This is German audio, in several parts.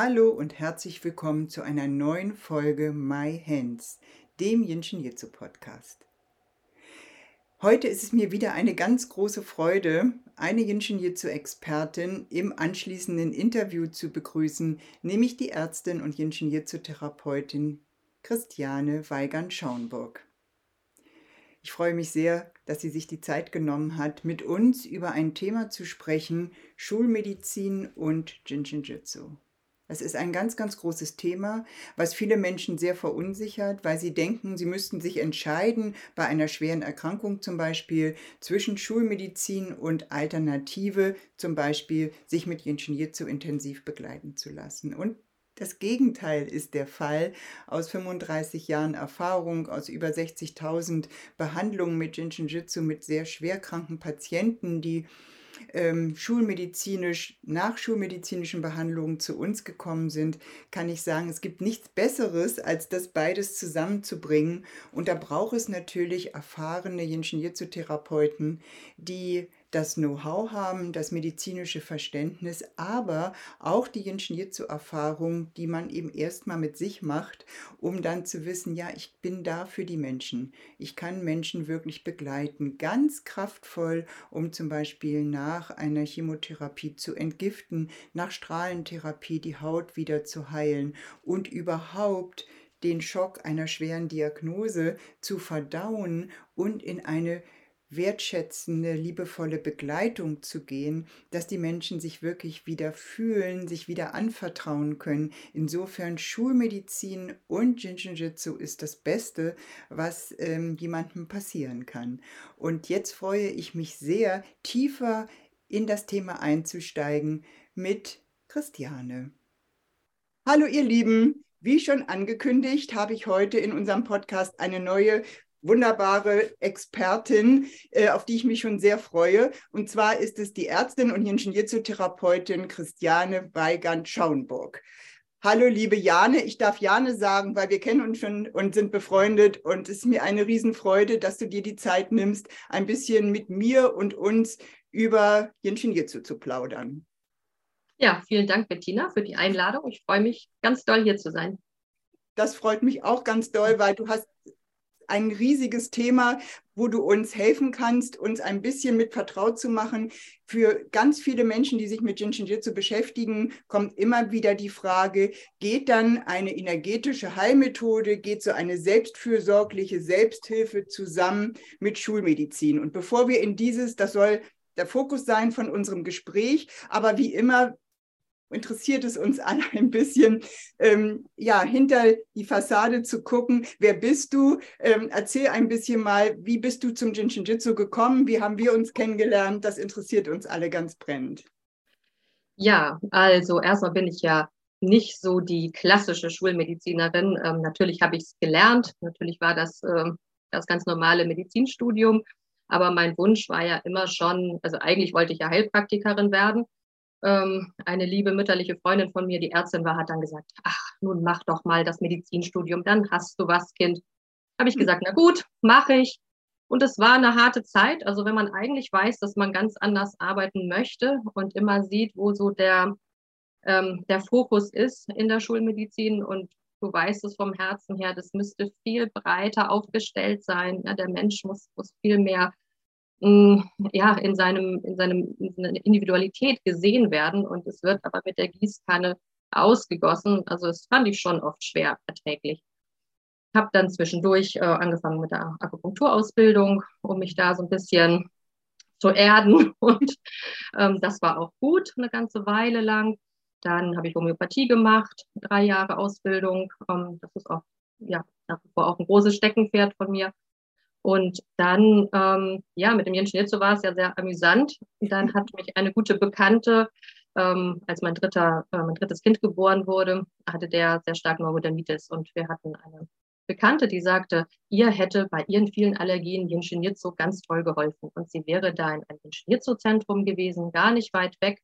Hallo und herzlich willkommen zu einer neuen Folge My Hands, dem Jinshin Jitsu Podcast. Heute ist es mir wieder eine ganz große Freude, eine Jinshin Jitsu Expertin im anschließenden Interview zu begrüßen, nämlich die Ärztin und Jinshin Jitsu Therapeutin Christiane Weigand-Schaunburg. Ich freue mich sehr, dass sie sich die Zeit genommen hat, mit uns über ein Thema zu sprechen, Schulmedizin und Jinshin Jitsu. Es ist ein ganz, ganz großes Thema, was viele Menschen sehr verunsichert, weil sie denken, sie müssten sich entscheiden, bei einer schweren Erkrankung zum Beispiel, zwischen Schulmedizin und Alternative, zum Beispiel sich mit Ingenieur zu intensiv begleiten zu lassen. Und das Gegenteil ist der Fall. Aus 35 Jahren Erfahrung, aus über 60.000 Behandlungen mit Jinshin-Jitsu mit sehr schwerkranken Patienten, die ähm, schulmedizinisch, nach schulmedizinischen Behandlungen zu uns gekommen sind, kann ich sagen, es gibt nichts Besseres, als das beides zusammenzubringen. Und da braucht es natürlich erfahrene Yin-Shin-Jitsu-Therapeuten, die das Know-how haben, das medizinische Verständnis, aber auch die Yin-Jitsu-Erfahrung, die man eben erstmal mit sich macht, um dann zu wissen, ja, ich bin da für die Menschen. Ich kann Menschen wirklich begleiten, ganz kraftvoll, um zum Beispiel nach einer Chemotherapie zu entgiften, nach Strahlentherapie die Haut wieder zu heilen und überhaupt den Schock einer schweren Diagnose zu verdauen und in eine wertschätzende, liebevolle Begleitung zu gehen, dass die Menschen sich wirklich wieder fühlen, sich wieder anvertrauen können. Insofern Schulmedizin und Jinshinjutsu ist das Beste, was ähm, jemandem passieren kann. Und jetzt freue ich mich sehr, tiefer in das Thema einzusteigen mit Christiane. Hallo ihr Lieben, wie schon angekündigt, habe ich heute in unserem Podcast eine neue wunderbare Expertin, äh, auf die ich mich schon sehr freue. Und zwar ist es die Ärztin und Ingenieurzotherapeutin Christiane Weigand-Schauenburg. Hallo, liebe Jane. Ich darf Jane sagen, weil wir kennen uns schon und sind befreundet. Und es ist mir eine Riesenfreude, dass du dir die Zeit nimmst, ein bisschen mit mir und uns über Jinshin Jitsu zu plaudern. Ja, vielen Dank, Bettina, für die Einladung. Ich freue mich ganz doll, hier zu sein. Das freut mich auch ganz doll, weil du hast ein riesiges Thema, wo du uns helfen kannst, uns ein bisschen mit vertraut zu machen. Für ganz viele Menschen, die sich mit Jinshin Jitsu beschäftigen, kommt immer wieder die Frage, geht dann eine energetische Heilmethode, geht so eine selbstfürsorgliche Selbsthilfe zusammen mit Schulmedizin? Und bevor wir in dieses, das soll der Fokus sein von unserem Gespräch, aber wie immer interessiert es uns alle ein bisschen, ähm, ja, hinter die Fassade zu gucken. Wer bist du? Ähm, erzähl ein bisschen mal, wie bist du zum Jinshin Jitsu gekommen? Wie haben wir uns kennengelernt? Das interessiert uns alle ganz brennend. Ja, also erstmal bin ich ja nicht so die klassische Schulmedizinerin. Ähm, natürlich habe ich es gelernt. Natürlich war das äh, das ganz normale Medizinstudium. Aber mein Wunsch war ja immer schon, also eigentlich wollte ich ja Heilpraktikerin werden ähm, eine liebe mütterliche Freundin von mir, die Ärztin war, hat dann gesagt, ach, nun mach doch mal das Medizinstudium, dann hast du was, Kind. Habe ich hm. gesagt, na gut, mache ich. Und es war eine harte Zeit. Also wenn man eigentlich weiß, dass man ganz anders arbeiten möchte und immer sieht, wo so der, ähm, der Fokus ist in der Schulmedizin und du weißt es vom Herzen her, das müsste viel breiter aufgestellt sein. Ja, der Mensch muss, muss viel mehr ja, in, seinem, in, seinem, in seiner Individualität gesehen werden und es wird aber mit der Gießkanne ausgegossen. Also es fand ich schon oft schwer erträglich. Habe dann zwischendurch äh, angefangen mit der Akupunkturausbildung, um mich da so ein bisschen zu erden und ähm, das war auch gut eine ganze Weile lang. Dann habe ich Homöopathie gemacht, drei Jahre Ausbildung. Ähm, das ist auch ja, nach wie auch ein großes Steckenpferd von mir. Und dann, ähm, ja, mit dem Jens Schnitzel war es ja sehr amüsant. Und dann hat mich eine gute Bekannte ähm, als mein, dritter, äh, mein drittes Kind geboren wurde, hatte der sehr stark Neurodermitis und wir hatten eine Bekannte, die sagte, ihr hätte bei ihren vielen Allergien Jinshinjitsu ganz toll geholfen. Und sie wäre da in einem Jinshinjitsu-Zentrum gewesen, gar nicht weit weg.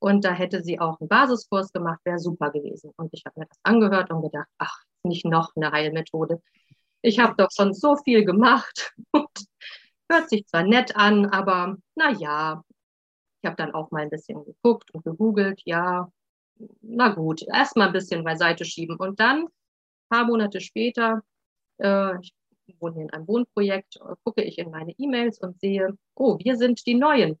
Und da hätte sie auch einen Basiskurs gemacht, wäre super gewesen. Und ich habe mir das angehört und gedacht, ach, nicht noch eine Heilmethode. Ich habe doch schon so viel gemacht und hört sich zwar nett an, aber na ja, ich habe dann auch mal ein bisschen geguckt und gegoogelt, ja, na gut, erst mal ein bisschen beiseite schieben und dann paar Monate später, äh, ich wohne hier in einem Wohnprojekt, gucke ich in meine E-Mails und sehe, oh, wir sind die Neuen.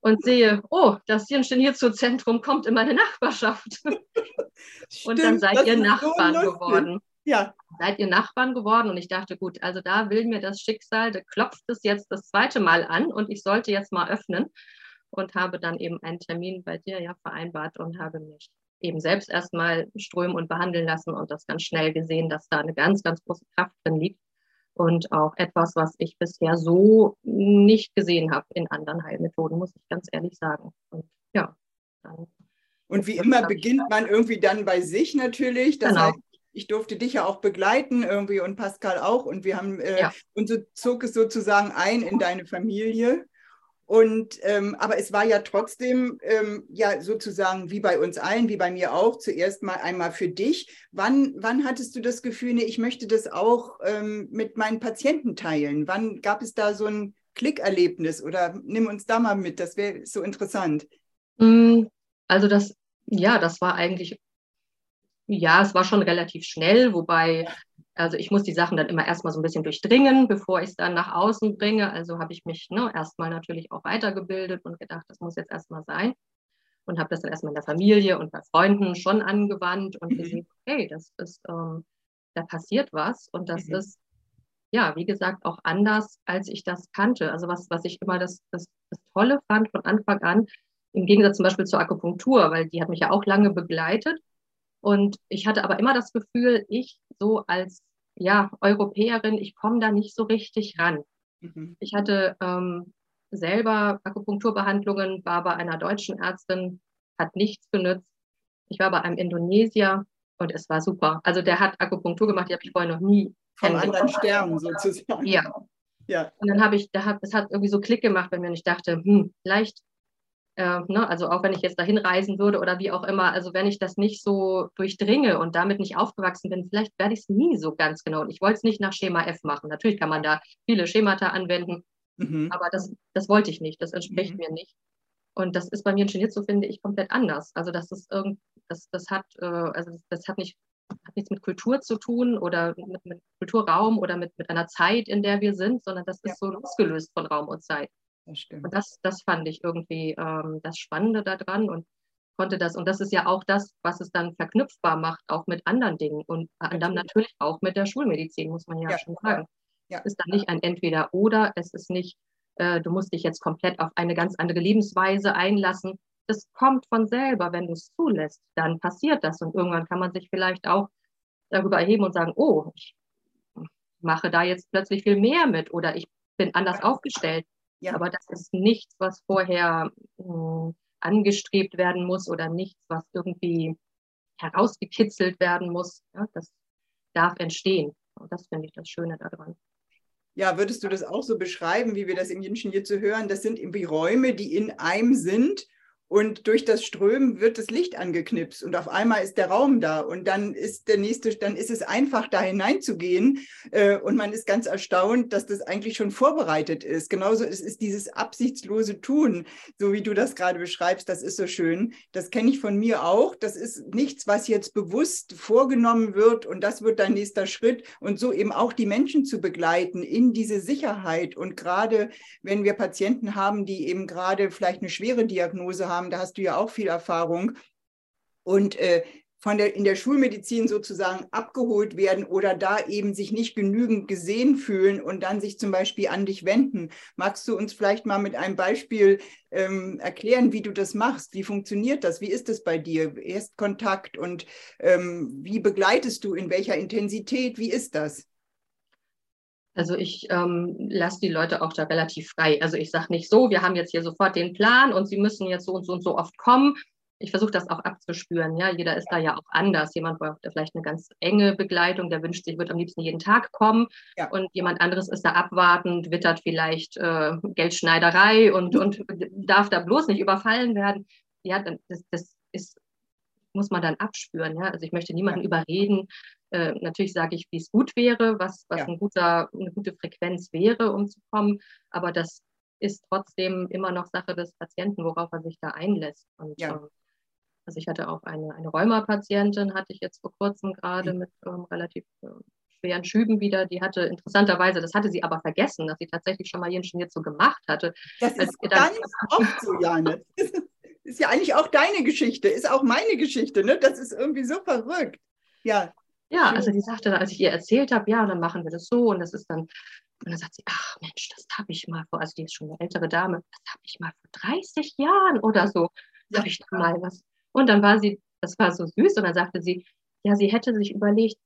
Und sehe, oh, das Zentrum kommt in meine Nachbarschaft. Stimmt, und dann seid ihr Nachbarn so geworden. Ja. Seid ihr Nachbarn geworden und ich dachte, gut, also da will mir das Schicksal, da klopft es jetzt das zweite Mal an und ich sollte jetzt mal öffnen und habe dann eben einen Termin bei dir ja vereinbart und habe mich eben selbst erstmal strömen und behandeln lassen und das ganz schnell gesehen, dass da eine ganz, ganz große Kraft drin liegt und auch etwas, was ich bisher so nicht gesehen habe in anderen Heilmethoden, muss ich ganz ehrlich sagen. Und ja, dann. Und wie immer beginnt man irgendwie dann bei sich natürlich. Das genau. heißt, ich durfte dich ja auch begleiten irgendwie und Pascal auch und wir haben äh, ja. und so zog es sozusagen ein in deine Familie. Und ähm, aber es war ja trotzdem ähm, ja sozusagen wie bei uns allen, wie bei mir auch, zuerst mal einmal für dich. Wann, wann hattest du das Gefühl, nee, ich möchte das auch ähm, mit meinen Patienten teilen? Wann gab es da so ein Klickerlebnis oder nimm uns da mal mit, das wäre so interessant. Mm, also das, ja, das war eigentlich, ja, es war schon relativ schnell, wobei also ich muss die Sachen dann immer erstmal so ein bisschen durchdringen, bevor ich es dann nach außen bringe. Also habe ich mich ne, erstmal natürlich auch weitergebildet und gedacht, das muss jetzt erstmal sein. Und habe das dann erstmal in der Familie und bei Freunden schon angewandt und mhm. gesehen, okay, das ist, ähm, da passiert was und das mhm. ist, ja, wie gesagt, auch anders, als ich das kannte. Also was, was ich immer das, das, das Tolle fand von Anfang an, im Gegensatz zum Beispiel zur Akupunktur, weil die hat mich ja auch lange begleitet. Und ich hatte aber immer das Gefühl, ich so als ja, Europäerin, ich komme da nicht so richtig ran. Mhm. Ich hatte ähm, selber Akupunkturbehandlungen, war bei einer deutschen Ärztin, hat nichts genützt. Ich war bei einem Indonesier und es war super. Also der hat Akupunktur gemacht, die habe ich vorher noch nie. Vom anderen Stern sozusagen. Ja. ja. Und dann habe ich, da hat, es hat irgendwie so Klick gemacht bei mir und ich dachte, hm, vielleicht äh, ne, also auch wenn ich jetzt dahin reisen würde oder wie auch immer, also wenn ich das nicht so durchdringe und damit nicht aufgewachsen bin, vielleicht werde ich es nie so ganz genau. Und ich wollte es nicht nach Schema F machen. Natürlich kann man da viele Schemata anwenden, mhm. aber das, das wollte ich nicht, das entspricht mhm. mir nicht. Und das ist bei mir in Shinitsu, finde ich, komplett anders. Also das ist irgend, das, das hat, äh, also das, das, hat nicht hat nichts mit Kultur zu tun oder mit, mit Kulturraum oder mit, mit einer Zeit, in der wir sind, sondern das ist ja. so losgelöst von Raum und Zeit. Das stimmt. Und das, das fand ich irgendwie ähm, das Spannende daran und konnte das, und das ist ja auch das, was es dann verknüpfbar macht, auch mit anderen Dingen und anderem natürlich auch mit der Schulmedizin, muss man ja, ja schon sagen. Ja. Es ist dann nicht ein Entweder-Oder, es ist nicht, äh, du musst dich jetzt komplett auf eine ganz andere Lebensweise einlassen. Das kommt von selber, wenn du es zulässt, dann passiert das und irgendwann kann man sich vielleicht auch darüber erheben und sagen, oh, ich mache da jetzt plötzlich viel mehr mit oder ich bin anders aufgestellt. Ja. Aber das ist nichts, was vorher äh, angestrebt werden muss oder nichts, was irgendwie herausgekitzelt werden muss. Ja, das darf entstehen. Und das finde ich das Schöne daran. Ja, würdest du das auch so beschreiben, wie wir das im Jinschen hier zu hören? Das sind irgendwie Räume, die in einem sind und durch das Strömen wird das Licht angeknipst und auf einmal ist der Raum da und dann ist der nächste, dann ist es einfach da hineinzugehen äh, und man ist ganz erstaunt, dass das eigentlich schon vorbereitet ist. Genauso ist, ist dieses absichtslose Tun, so wie du das gerade beschreibst, das ist so schön. Das kenne ich von mir auch. Das ist nichts, was jetzt bewusst vorgenommen wird und das wird dein nächster Schritt und so eben auch die Menschen zu begleiten in diese Sicherheit und gerade wenn wir Patienten haben, die eben gerade vielleicht eine schwere Diagnose haben, haben, da hast du ja auch viel Erfahrung. Und äh, von der, in der Schulmedizin sozusagen abgeholt werden oder da eben sich nicht genügend gesehen fühlen und dann sich zum Beispiel an dich wenden. Magst du uns vielleicht mal mit einem Beispiel ähm, erklären, wie du das machst? Wie funktioniert das? Wie ist es bei dir? Erstkontakt und ähm, wie begleitest du? In welcher Intensität? Wie ist das? Also ich ähm, lasse die Leute auch da relativ frei. Also ich sage nicht so, wir haben jetzt hier sofort den Plan und sie müssen jetzt so und so und so oft kommen. Ich versuche das auch abzuspüren. Ja, jeder ist da ja auch anders. Jemand braucht vielleicht eine ganz enge Begleitung, der wünscht sich, wird am liebsten jeden Tag kommen. Ja. Und jemand anderes ist da abwartend, wittert vielleicht äh, Geldschneiderei und, und darf da bloß nicht überfallen werden. Ja, das, das ist muss man dann abspüren. Ja? Also ich möchte niemanden ja. überreden. Äh, natürlich sage ich, wie es gut wäre, was, was ja. ein guter, eine gute Frequenz wäre, um zu kommen. Aber das ist trotzdem immer noch Sache des Patienten, worauf er sich da einlässt. Und, ja. ähm, also ich hatte auch eine, eine Rheuma-Patientin, hatte ich jetzt vor kurzem gerade mhm. mit ähm, relativ äh, schweren Schüben wieder. Die hatte interessanterweise, das hatte sie aber vergessen, dass sie tatsächlich schon mal Jenschen jetzt so gemacht hatte. Das ist ganz oft so, Janet. ist ja eigentlich auch deine Geschichte, ist auch meine Geschichte, ne? Das ist irgendwie so verrückt. Ja. Ja, also die sagte, als ich ihr erzählt habe, ja, dann machen wir das so und das ist dann, und dann sagt sie, ach Mensch, das habe ich mal vor, also die ist schon eine ältere Dame, das habe ich mal vor 30 Jahren oder so, ja. habe ich da mal was. Und dann war sie, das war so süß und dann sagte sie, ja, sie hätte sich überlegt,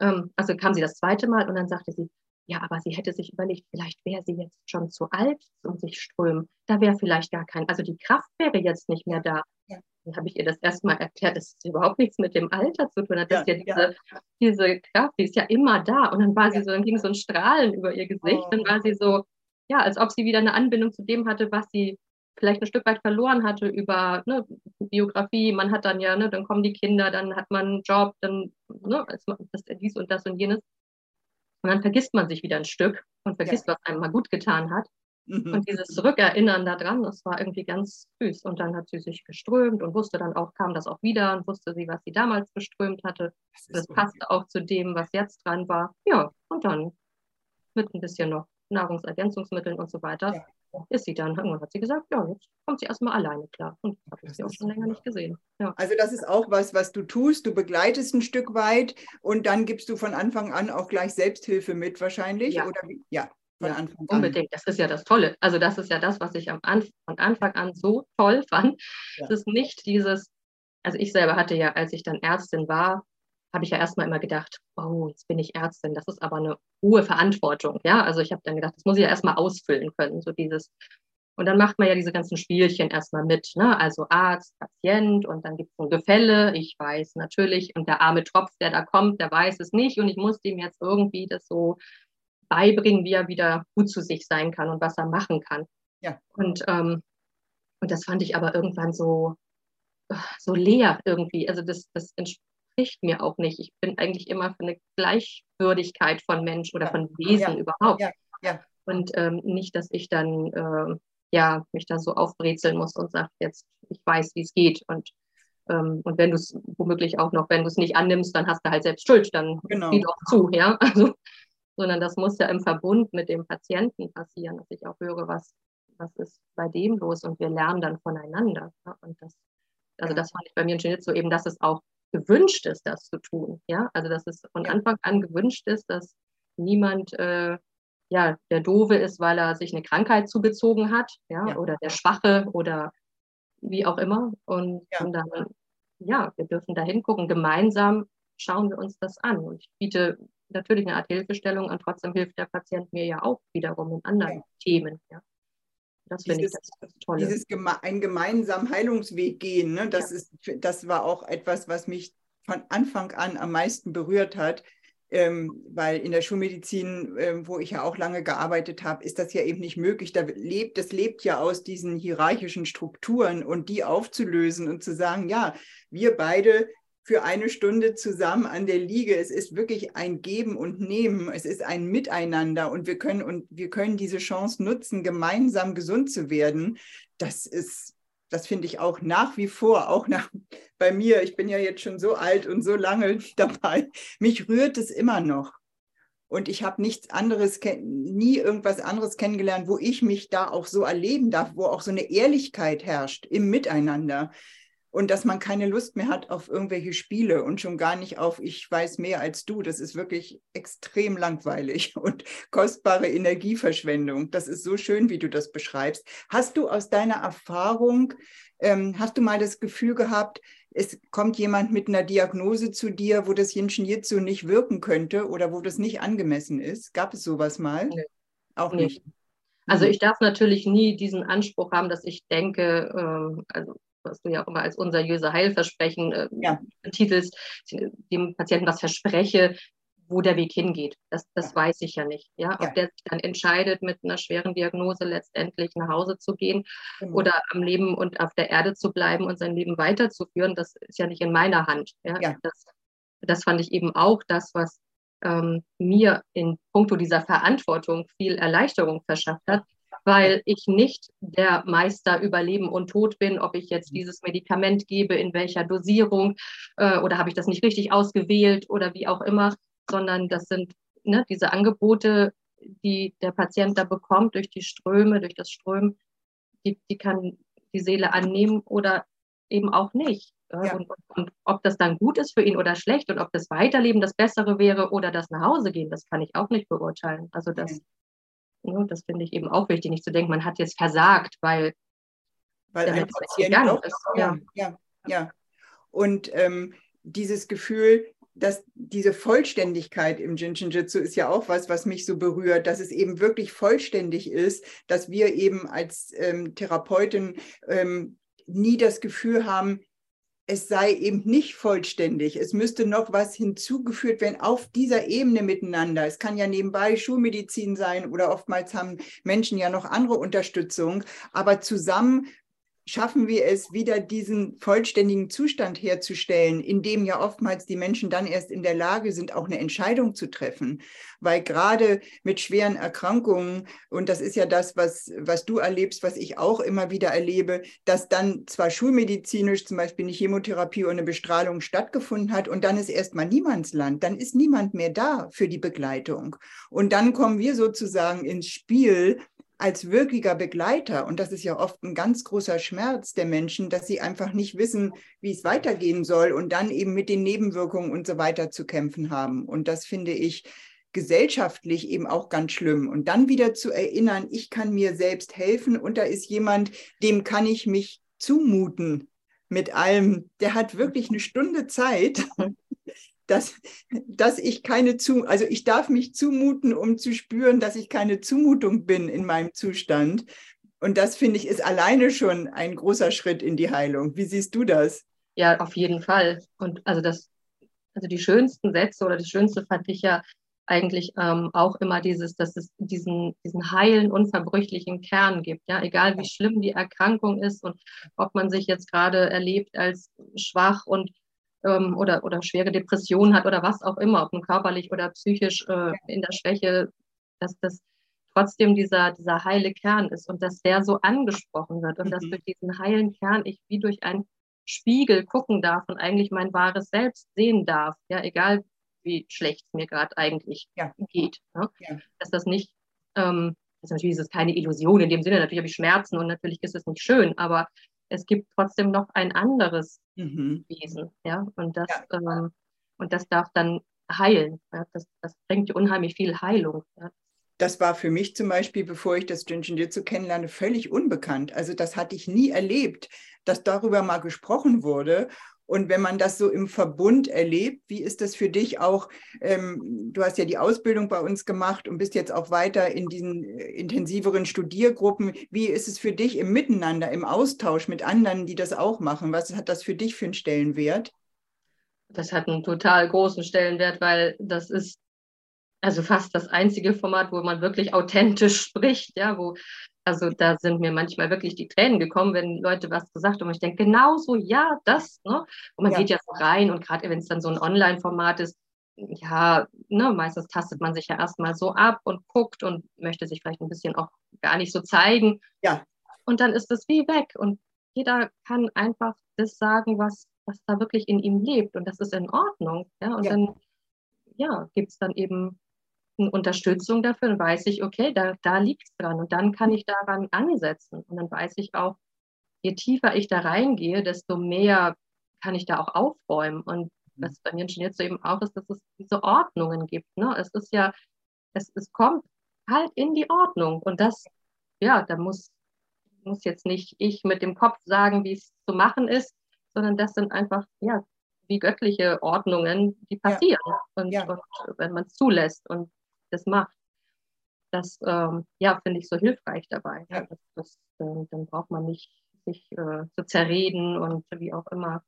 ähm, also kam sie das zweite Mal und dann sagte sie, ja, aber sie hätte sich überlegt, vielleicht wäre sie jetzt schon zu alt um sich strömen. Da wäre vielleicht gar kein, also die Kraft wäre jetzt nicht mehr da. Ja. Dann habe ich ihr das erstmal erklärt, dass es überhaupt nichts mit dem Alter zu tun hat. Ja, ja, diese, ja. diese Kraft, die ist ja immer da. Und dann war sie so, dann ging so ein Strahlen über ihr Gesicht. Oh. Dann war sie so, ja, als ob sie wieder eine Anbindung zu dem hatte, was sie vielleicht ein Stück weit verloren hatte über ne, Biografie. Man hat dann ja, ne, dann kommen die Kinder, dann hat man einen Job, dann ne, das, dies und das und jenes. Und dann vergisst man sich wieder ein Stück und vergisst, was einem mal gut getan hat. Mhm. Und dieses Rückerinnern daran, das war irgendwie ganz süß. Und dann hat sie sich geströmt und wusste dann auch, kam das auch wieder und wusste sie, was sie damals geströmt hatte. Das, das passte auch zu dem, was jetzt dran war. Ja, und dann mit ein bisschen noch Nahrungsergänzungsmitteln und so weiter. Ja ist sie dann. Irgendwann hat sie gesagt, ja, jetzt kommt sie erstmal alleine klar. Und habe ich sie auch schon länger nicht gesehen. Ja. Also das ist auch was, was du tust. Du begleitest ein Stück weit und dann gibst du von Anfang an auch gleich Selbsthilfe mit wahrscheinlich? Ja. Oder wie? ja. Von ja, Anfang an. Unbedingt, das ist ja das Tolle. Also das ist ja das, was ich am Anfang, von Anfang an so toll fand. Es ist nicht dieses, also ich selber hatte ja, als ich dann Ärztin war, habe ich ja erstmal immer gedacht, oh, jetzt bin ich Ärztin, das ist aber eine hohe Verantwortung. Ja, also ich habe dann gedacht, das muss ich ja erstmal ausfüllen können, so dieses. Und dann macht man ja diese ganzen Spielchen erstmal mit, ne? Also Arzt, Patient und dann gibt es ein Gefälle. Ich weiß natürlich, und der arme Tropf, der da kommt, der weiß es nicht und ich muss dem jetzt irgendwie das so beibringen, wie er wieder gut zu sich sein kann und was er machen kann. Ja. Und, ähm, und das fand ich aber irgendwann so, so leer irgendwie. Also das, das entspricht mir auch nicht. Ich bin eigentlich immer für eine Gleichwürdigkeit von Mensch oder von Wesen ja. überhaupt. Ja. Und ähm, nicht, dass ich dann äh, ja, mich da so aufbrezeln muss und sage, jetzt, ich weiß, wie es geht. Und, ähm, und wenn du es womöglich auch noch, wenn du es nicht annimmst, dann hast du halt selbst Schuld, dann genau. sieh doch zu, ja. Also, sondern das muss ja im Verbund mit dem Patienten passieren, dass ich auch höre, was, was ist bei dem los und wir lernen dann voneinander. Ja? Und das, also das fand ich bei mir in so eben, dass es auch gewünscht ist, das zu tun. Ja, also dass es von Anfang an gewünscht ist, dass niemand äh, ja der Dove ist, weil er sich eine Krankheit zugezogen hat, ja, ja. oder der Schwache oder wie auch immer. Und, ja. und dann, ja, wir dürfen da hingucken. Gemeinsam schauen wir uns das an. Und ich biete natürlich eine Art Hilfestellung und trotzdem hilft der Patient mir ja auch wiederum in anderen ja. Themen. Ja. Das finde ich das, das Tolle. Dieses geme einen gemeinsamen Heilungsweg gehen, ne? das, ja. ist, das war auch etwas, was mich von Anfang an am meisten berührt hat. Ähm, weil in der Schulmedizin, äh, wo ich ja auch lange gearbeitet habe, ist das ja eben nicht möglich. Da lebt, das lebt ja aus diesen hierarchischen Strukturen und die aufzulösen und zu sagen, ja, wir beide für eine Stunde zusammen an der Liege. Es ist wirklich ein Geben und Nehmen. Es ist ein Miteinander und wir können und wir können diese Chance nutzen, gemeinsam gesund zu werden. Das ist, das finde ich auch nach wie vor, auch nach, bei mir. Ich bin ja jetzt schon so alt und so lange dabei. Mich rührt es immer noch. Und ich habe nichts anderes, nie irgendwas anderes kennengelernt, wo ich mich da auch so erleben darf, wo auch so eine Ehrlichkeit herrscht im Miteinander und dass man keine Lust mehr hat auf irgendwelche Spiele und schon gar nicht auf ich weiß mehr als du. Das ist wirklich extrem langweilig und kostbare Energieverschwendung. Das ist so schön, wie du das beschreibst. Hast du aus deiner Erfahrung, ähm, hast du mal das Gefühl gehabt, es kommt jemand mit einer Diagnose zu dir, wo das Jinshin Jitsu nicht wirken könnte oder wo das nicht angemessen ist? Gab es sowas mal? Nee. Auch Nee. nicht. Also Mhm. ich darf natürlich nie diesen Anspruch haben, dass ich denke, ähm, also was du ja auch immer als unseriöse Heilversprechen äh, Ja. betitelst, dem Patienten was verspreche, wo der Weg hingeht. Das, das Ja. weiß ich ja nicht. Ja? Ob Ja. der sich dann entscheidet, mit einer schweren Diagnose letztendlich nach Hause zu gehen Genau. oder am Leben und auf der Erde zu bleiben und sein Leben weiterzuführen, das ist ja nicht in meiner Hand. Ja? Ja. Das, das fand ich eben auch das, was ähm, mir in puncto dieser Verantwortung viel Erleichterung verschafft hat, weil ich nicht der Meister über Leben und Tod bin, ob ich jetzt dieses Medikament gebe, in welcher Dosierung äh, oder habe ich das nicht richtig ausgewählt oder wie auch immer, sondern das sind ne, diese Angebote, die der Patient da bekommt durch die Ströme, durch das Strömen, die, die kann die Seele annehmen oder eben auch nicht. Ja. Ja. Und, und, und ob das dann gut ist für ihn oder schlecht und ob das Weiterleben das Bessere wäre oder das nach Hause gehen, das kann ich auch nicht beurteilen. Also das, ne, das finde ich eben auch wichtig, nicht zu denken, man hat jetzt versagt, weil Weil der Patient gegangen ist. ja, ja, ja. Und ähm, dieses Gefühl, dass diese Vollständigkeit im Jinshin-Jitsu ist ja auch was, was mich so berührt, dass es eben wirklich vollständig ist, dass wir eben als ähm, Therapeutin ähm, nie das Gefühl haben, es sei eben nicht vollständig. Es müsste noch was hinzugeführt werden auf dieser Ebene miteinander. Es kann ja nebenbei Schulmedizin sein oder oftmals haben Menschen ja noch andere Unterstützung, aber zusammen schaffen wir es, wieder diesen vollständigen Zustand herzustellen, in dem ja oftmals die Menschen dann erst in der Lage sind, auch eine Entscheidung zu treffen. Weil gerade mit schweren Erkrankungen, und das ist ja das, was, was du erlebst, was ich auch immer wieder erlebe, dass dann zwar schulmedizinisch zum Beispiel eine Chemotherapie oder eine Bestrahlung stattgefunden hat und dann ist erstmal Niemandsland, dann ist niemand mehr da für die Begleitung. Und dann kommen wir sozusagen ins Spiel, als wirklicher Begleiter, und das ist ja oft ein ganz großer Schmerz der Menschen, dass sie einfach nicht wissen, wie es weitergehen soll und dann eben mit den Nebenwirkungen und so weiter zu kämpfen haben. Und das finde ich gesellschaftlich eben auch ganz schlimm. Und dann wieder zu erinnern, ich kann mir selbst helfen und da ist jemand, dem kann ich mich zumuten mit allem. Der hat wirklich eine Stunde Zeit dass, dass ich keine zu, also ich darf mich zumuten, um zu spüren, dass ich keine Zumutung bin in meinem Zustand. Und das finde ich ist alleine schon ein großer Schritt in die Heilung. Wie siehst du das? Ja, auf jeden Fall. Und also das, also die schönsten Sätze oder das Schönste fand ich ja eigentlich ähm, auch immer dieses, dass es diesen, diesen heilen, unverbrüchlichen Kern gibt. Ja, egal wie schlimm die Erkrankung ist und ob man sich jetzt gerade erlebt als schwach und ähm, oder, oder schwere Depression hat oder was auch immer, ob nun körperlich oder psychisch äh, in der Schwäche, dass das trotzdem dieser, dieser heile Kern ist und dass der so angesprochen wird und Mhm. dass durch diesen heilen Kern ich wie durch einen Spiegel gucken darf und eigentlich mein wahres Selbst sehen darf, ja, egal wie schlecht es mir gerade eigentlich Ja. geht. Ne? Ja. Dass das nicht, ähm, ist natürlich ist es keine Illusion in dem Sinne, natürlich habe ich Schmerzen und natürlich ist es nicht schön, aber es gibt trotzdem noch ein anderes Mhm. Wesen, ja, und das, Ja. ähm, und das darf dann heilen. Ja? Das, das bringt unheimlich viel Heilung. Ja? Das war für mich zum Beispiel, bevor ich das Jinshin Jitsu kennenlerne, völlig unbekannt. Also das hatte ich nie erlebt, dass darüber mal gesprochen wurde. Und wenn man das so im Verbund erlebt, wie ist das für dich auch? Ähm, du hast ja die Ausbildung bei uns gemacht und bist jetzt auch weiter in diesen äh, intensiveren Studiergruppen. Wie ist es für dich im Miteinander, im Austausch mit anderen, die das auch machen? Was hat das für dich für einen Stellenwert? Das hat einen total großen Stellenwert, weil das ist also fast das einzige Format, wo man wirklich authentisch spricht, ja, wo, also da sind mir manchmal wirklich die Tränen gekommen, wenn Leute was gesagt haben. Und ich denke, genau so, ja, das, ne? Und man Ja. geht ja so rein und gerade wenn es dann so ein Online-Format ist, ja, ne, meistens tastet man sich ja erstmal so ab und guckt und möchte sich vielleicht ein bisschen auch gar nicht so zeigen. Ja. Und dann ist es wie weg und jeder kann einfach das sagen, was, was da wirklich in ihm lebt und das ist in Ordnung. Ja, und Ja. dann ja, gibt es dann eben eine Unterstützung dafür und weiß ich, okay, da, da liegt es dran und dann kann ich daran ansetzen und dann weiß ich auch, je tiefer ich da reingehe, desto mehr kann ich da auch aufräumen und was bei mir jetzt so eben auch ist, dass es diese Ordnungen gibt. Ne? Es ist ja, es, es kommt halt in die Ordnung und das, ja, da muss, muss jetzt nicht ich mit dem Kopf sagen, wie es zu machen ist, sondern das sind einfach, ja, wie göttliche Ordnungen, die passieren. Ja. Und, ja. und, wenn man es zulässt und das macht, das ähm, ja, finde ich so hilfreich dabei. Ja. Das, das, äh, dann braucht man nicht sich äh, zu zerreden und wie auch immer.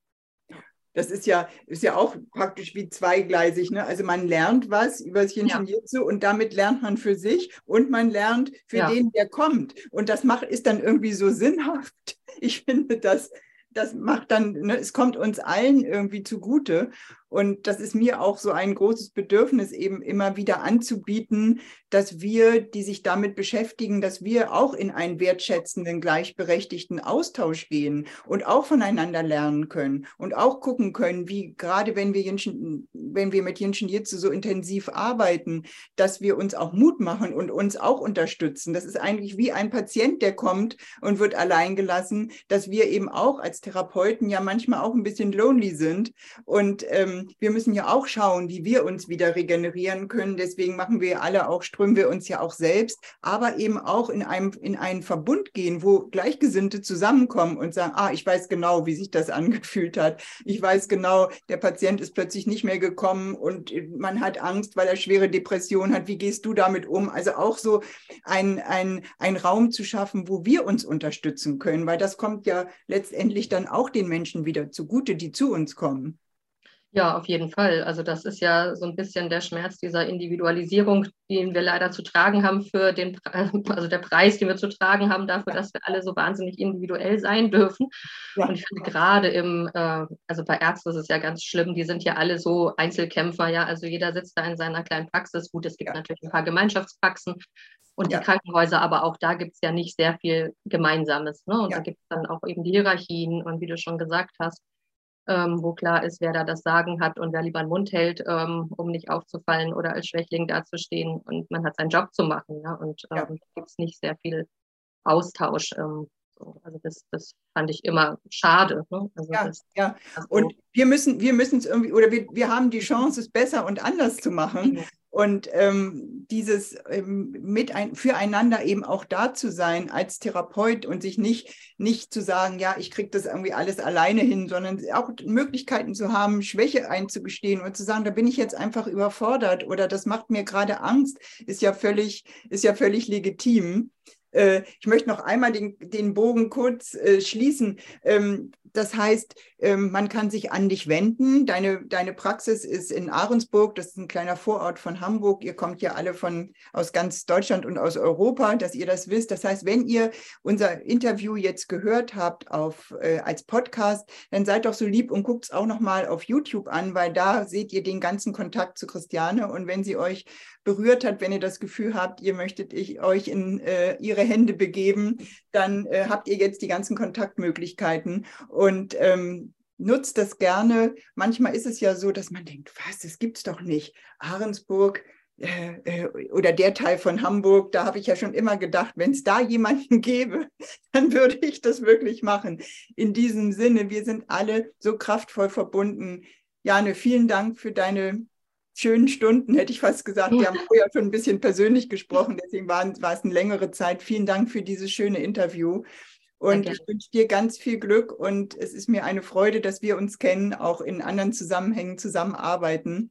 Das ist ja, ist ja auch praktisch wie zweigleisig. Ne? Also man lernt was über das Jinshin Jitsu und damit lernt man für sich und man lernt für ja. den, der kommt. Und das macht, ist dann irgendwie so sinnhaft. Ich finde das, das macht dann, ne, es kommt uns allen irgendwie zugute. Und das ist mir auch so ein großes Bedürfnis, eben immer wieder anzubieten, dass wir, die sich damit beschäftigen, dass wir auch in einen wertschätzenden, gleichberechtigten Austausch gehen und auch voneinander lernen können und auch gucken können, wie gerade wenn wir, Jinshin, wenn wir mit Jinshin Jitsu so intensiv arbeiten, dass wir uns auch Mut machen und uns auch unterstützen. Das ist eigentlich wie ein Patient, der kommt und wird allein gelassen, dass wir eben auch als Therapeuten ja manchmal auch ein bisschen lonely sind und ähm, wir müssen ja auch schauen, wie wir uns wieder regenerieren können. Deswegen machen wir alle auch, strömen wir uns ja auch selbst, aber eben auch in, einem, in einen Verbund gehen, wo Gleichgesinnte zusammenkommen und sagen, ah, ich weiß genau, wie sich das angefühlt hat. Ich weiß genau, der Patient ist plötzlich nicht mehr gekommen und man hat Angst, weil er schwere Depression hat. Wie gehst du damit um? Also auch so ein, ein, ein Raum zu schaffen, wo wir uns unterstützen können, weil das kommt ja letztendlich dann auch den Menschen wieder zugute, die zu uns kommen. Ja, auf jeden Fall. Also das ist ja so ein bisschen der Schmerz dieser Individualisierung, den wir leider zu tragen haben für den, also der Preis, den wir zu tragen haben dafür, dass wir alle so wahnsinnig individuell sein dürfen. Ja. Und ich finde gerade im, äh, also bei Ärzten ist es ja ganz schlimm, die sind ja alle so Einzelkämpfer, ja, also jeder sitzt da in seiner kleinen Praxis. Gut, es gibt ja. natürlich ein paar Gemeinschaftspraxen und ja. die Krankenhäuser, aber auch da gibt es ja nicht sehr viel Gemeinsames. Ne? Und da gibt es dann auch eben die Hierarchien und wie du schon gesagt hast, ähm, wo klar ist, wer da das Sagen hat und wer lieber den Mund hält, ähm, um nicht aufzufallen oder als Schwächling dazustehen. Und man hat seinen Job zu machen. Ja? Und ähm, ja. gibt es nicht sehr viel Austausch. Ähm, so. Also das, das fand ich immer schade. Ne? Also ja, das, ja. Also und wir müssen wir müssen es irgendwie, oder wir, wir haben die Chance, es besser und anders zu machen. Mhm. Und ähm, dieses ähm, mit ein, füreinander eben auch da zu sein als Therapeut und sich nicht, nicht zu sagen, ja, ich kriege das irgendwie alles alleine hin, sondern auch Möglichkeiten zu haben, Schwäche einzugestehen und zu sagen, da bin ich jetzt einfach überfordert oder das macht mir gerade Angst, ist ja völlig, ist ja völlig legitim. Äh, ich möchte noch einmal den, den Bogen kurz äh, schließen. Ähm, das heißt, ähm, man kann sich an dich wenden. Deine, deine Praxis ist in Ahrensburg, das ist ein kleiner Vorort von Hamburg. Ihr kommt ja alle von, aus ganz Deutschland und aus Europa, dass ihr das wisst. Das heißt, wenn ihr unser Interview jetzt gehört habt auf, äh, als Podcast, dann seid doch so lieb und guckt es auch nochmal auf YouTube an, weil da seht ihr den ganzen Kontakt zu Christiane. Und wenn sie euch berührt hat, wenn ihr das Gefühl habt, ihr möchtet ich, euch in äh, ihre Hände begeben, dann äh, habt ihr jetzt die ganzen Kontaktmöglichkeiten und ähm, nutzt das gerne. Manchmal ist es ja so, dass man denkt, was, das gibt's doch nicht. Ahrensburg, äh, äh, oder der Teil von Hamburg, da habe ich ja schon immer gedacht, wenn es da jemanden gäbe, dann würde ich das wirklich machen. In diesem Sinne, wir sind alle so kraftvoll verbunden. Jane, vielen Dank für deine schönen Stunden, hätte ich fast gesagt. Wir haben vorher schon ein bisschen persönlich gesprochen, deswegen war, war es eine längere Zeit. Vielen Dank für dieses schöne Interview. Und ich wünsche dir ganz viel Glück und es ist mir eine Freude, dass wir uns kennen, auch in anderen Zusammenhängen zusammenarbeiten.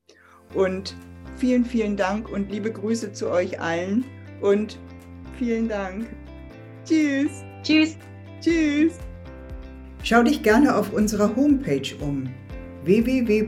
Und vielen, vielen Dank und liebe Grüße zu euch allen und vielen Dank. Tschüss. Tschüss. Tschüss. Schau dich gerne auf unserer Homepage um www